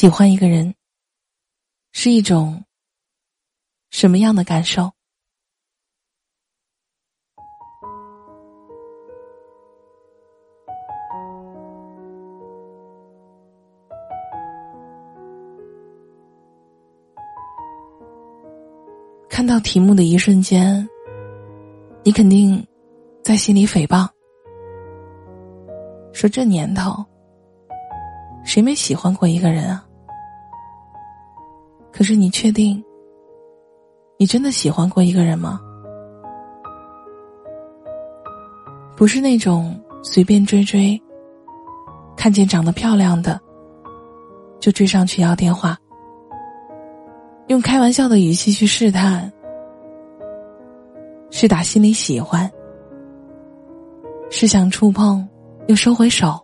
喜欢一个人是一种什么样的感受？看到题目的一瞬间，你肯定在心里诽谤，说这年头谁没喜欢过一个人啊？可是你确定你真的喜欢过一个人吗？不是那种随便追追，看见长得漂亮的就追上去要电话。用开玩笑的语气去试探，是打心里喜欢，是想触碰又收回手，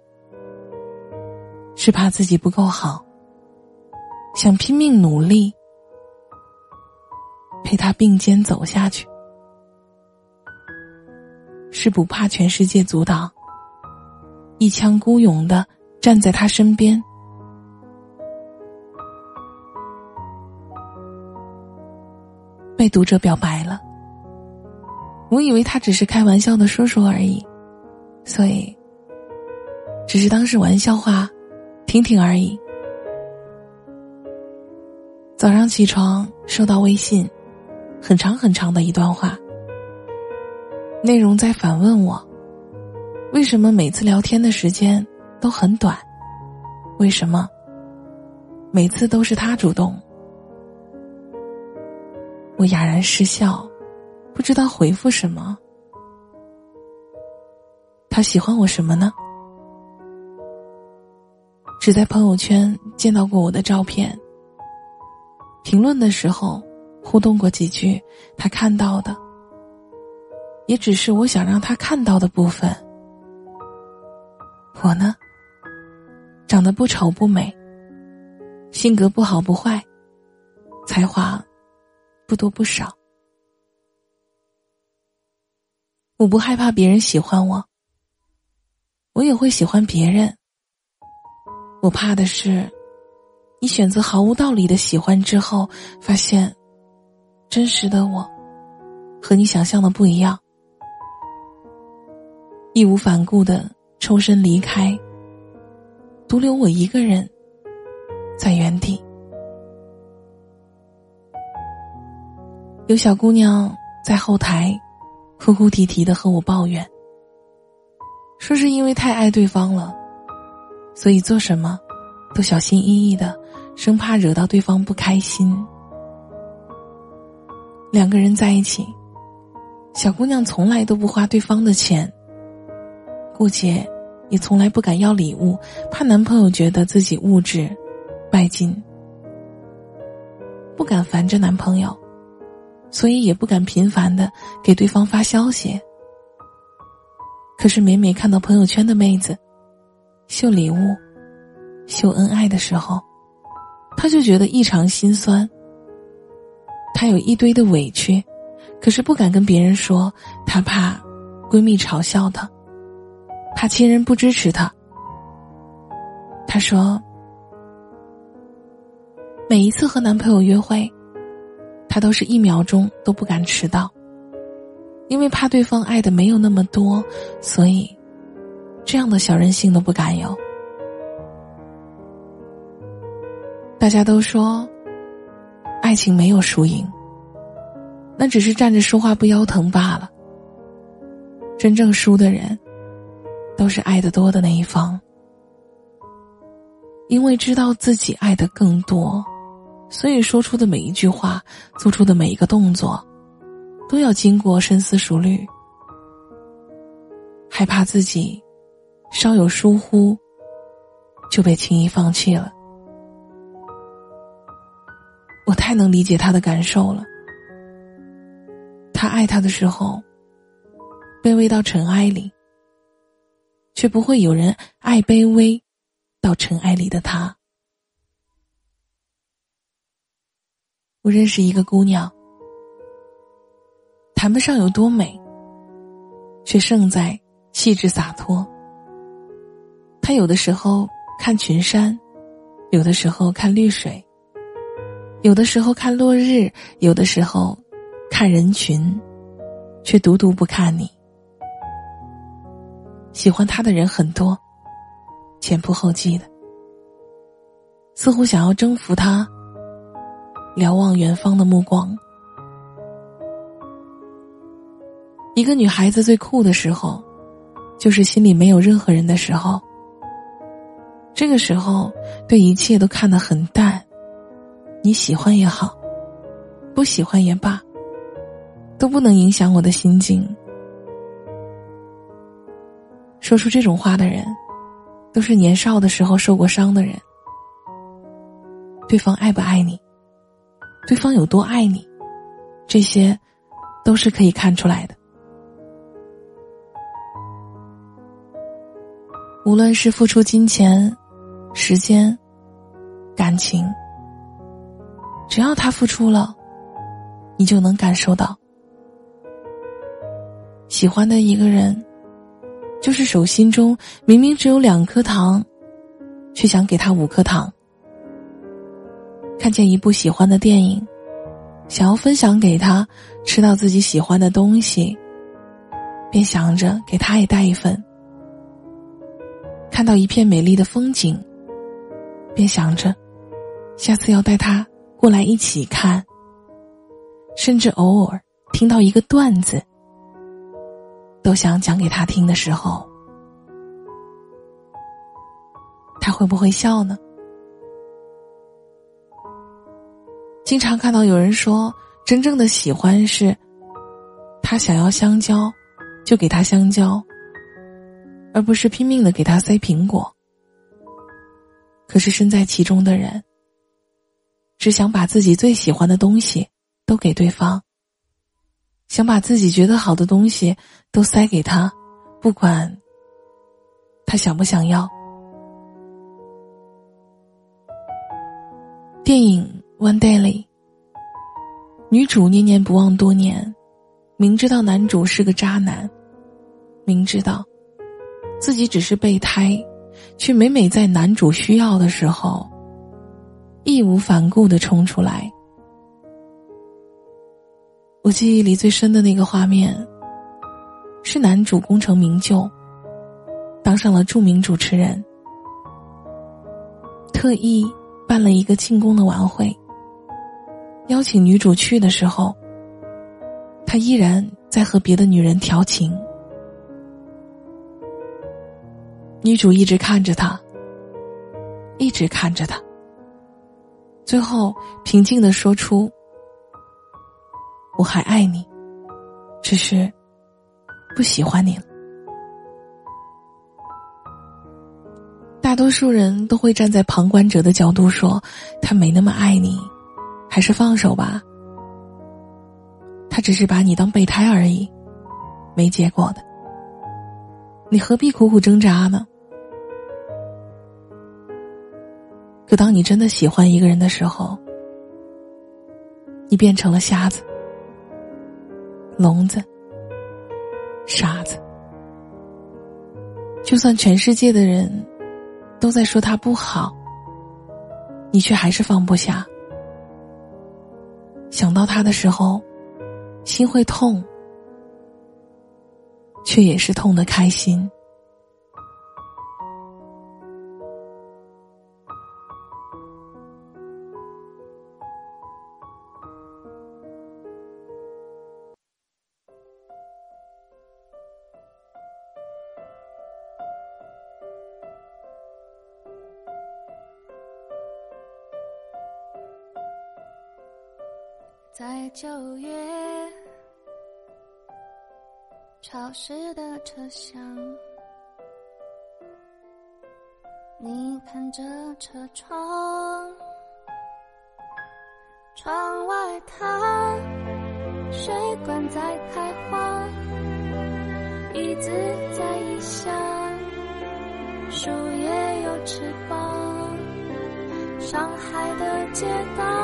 是怕自己不够好，想拼命努力陪他并肩走下去，是不怕全世界阻挡，一腔孤勇的站在他身边。被读者表白了，我以为他只是开玩笑的说说而已，所以只是当是玩笑话，听听而已。早上起床收到微信，很长很长的一段话，内容在反问我：为什么每次聊天的时间都很短？为什么每次都是他主动？我哑然失笑，不知道回复什么。他喜欢我什么呢？只在朋友圈见到过我的照片，评论的时候互动过几句，他看到的也只是我想让他看到的部分。我呢，长得不丑不美，性格不好不坏，才华。不多不少，我不害怕别人喜欢我，我也会喜欢别人。我怕的是，你选择毫无道理的喜欢之后，发现真实的我和你想象的不一样，义无反顾的抽身离开，独留我一个人在原地。有小姑娘在后台哭哭啼啼的和我抱怨，说是因为太爱对方了，所以做什么都小心翼翼的，生怕惹到对方不开心。两个人在一起，小姑娘从来都不花对方的钱，顾姐也从来不敢要礼物，怕男朋友觉得自己物质拜金，不敢烦着男朋友。所以也不敢频繁的给对方发消息。可是每每看到朋友圈的妹子秀礼物、秀恩爱的时候，他就觉得异常心酸。他有一堆的委屈，可是不敢跟别人说，他怕闺蜜嘲笑他，怕亲人不支持他。他说，每一次和男朋友约会。他都是一秒钟都不敢迟到，因为怕对方爱的没有那么多，所以这样的小任性都不敢有。大家都说，爱情没有输赢，那只是站着说话不腰疼罢了。真正输的人，都是爱的多的那一方，因为知道自己爱的更多。所以说出的每一句话，做出的每一个动作，都要经过深思熟虑。害怕自己稍有疏忽，就被轻易放弃了。我太能理解他的感受了。他爱他的时候，卑微到尘埃里，却不会有人爱卑微到尘埃里的他。我认识一个姑娘，谈不上有多美，却胜在气质洒脱。她有的时候看群山，有的时候看绿水，有的时候看落日，有的时候看人群，却独独不看你。喜欢他的人很多，前仆后继的，似乎想要征服他。瞭望远方的目光。一个女孩子最酷的时候，就是心里没有任何人的时候。这个时候，对一切都看得很淡，你喜欢也好，不喜欢也罢，都不能影响我的心境。说出这种话的人，都是年少的时候受过伤的人。对方爱不爱你，对方有多爱你，这些，都是可以看出来的。无论是付出金钱。时间，感情，只要他付出了，你就能感受到。喜欢的一个人，就是手心中明明只有两颗糖，却想给他五颗糖。看见一部喜欢的电影，想要分享给他；吃到自己喜欢的东西，便想着给他也带一份。看到一片美丽的风景。便想着，下次要带他过来一起看。甚至偶尔听到一个段子，都想讲给他听的时候，他会不会笑呢？经常看到有人说，真正的喜欢是，他想要香蕉，就给他香蕉，而不是拼命的给他塞苹果。可是身在其中的人，只想把自己最喜欢的东西都给对方，想把自己觉得好的东西都塞给他，不管他想不想要。电影《One Day》里，女主念念不忘多年，明知道男主是个渣男，明知道自己只是备胎。却每每在男主需要的时候，义无反顾的冲出来。我记忆里最深的那个画面，是男主功成名就，当上了著名主持人，特意办了一个庆功的晚会，邀请女主去的时候，他依然在和别的女人调情。女主一直看着他，一直看着他。最后平静的说出：“我还爱你，只是不喜欢你了。”大多数人都会站在旁观者的角度说：“他没那么爱你，还是放手吧。他只是把你当备胎而已，没结果的。你何必苦苦挣扎呢？”可当你真的喜欢一个人的时候，你变成了瞎子、聋子、傻子。就算全世界的人都在说他不好，你却还是放不下。想到他的时候，心会痛，却也是痛的开心。在九月潮湿的车厢，你看着车窗，窗外它水管在开花，椅子在异乡，树叶有翅膀，上海的街道。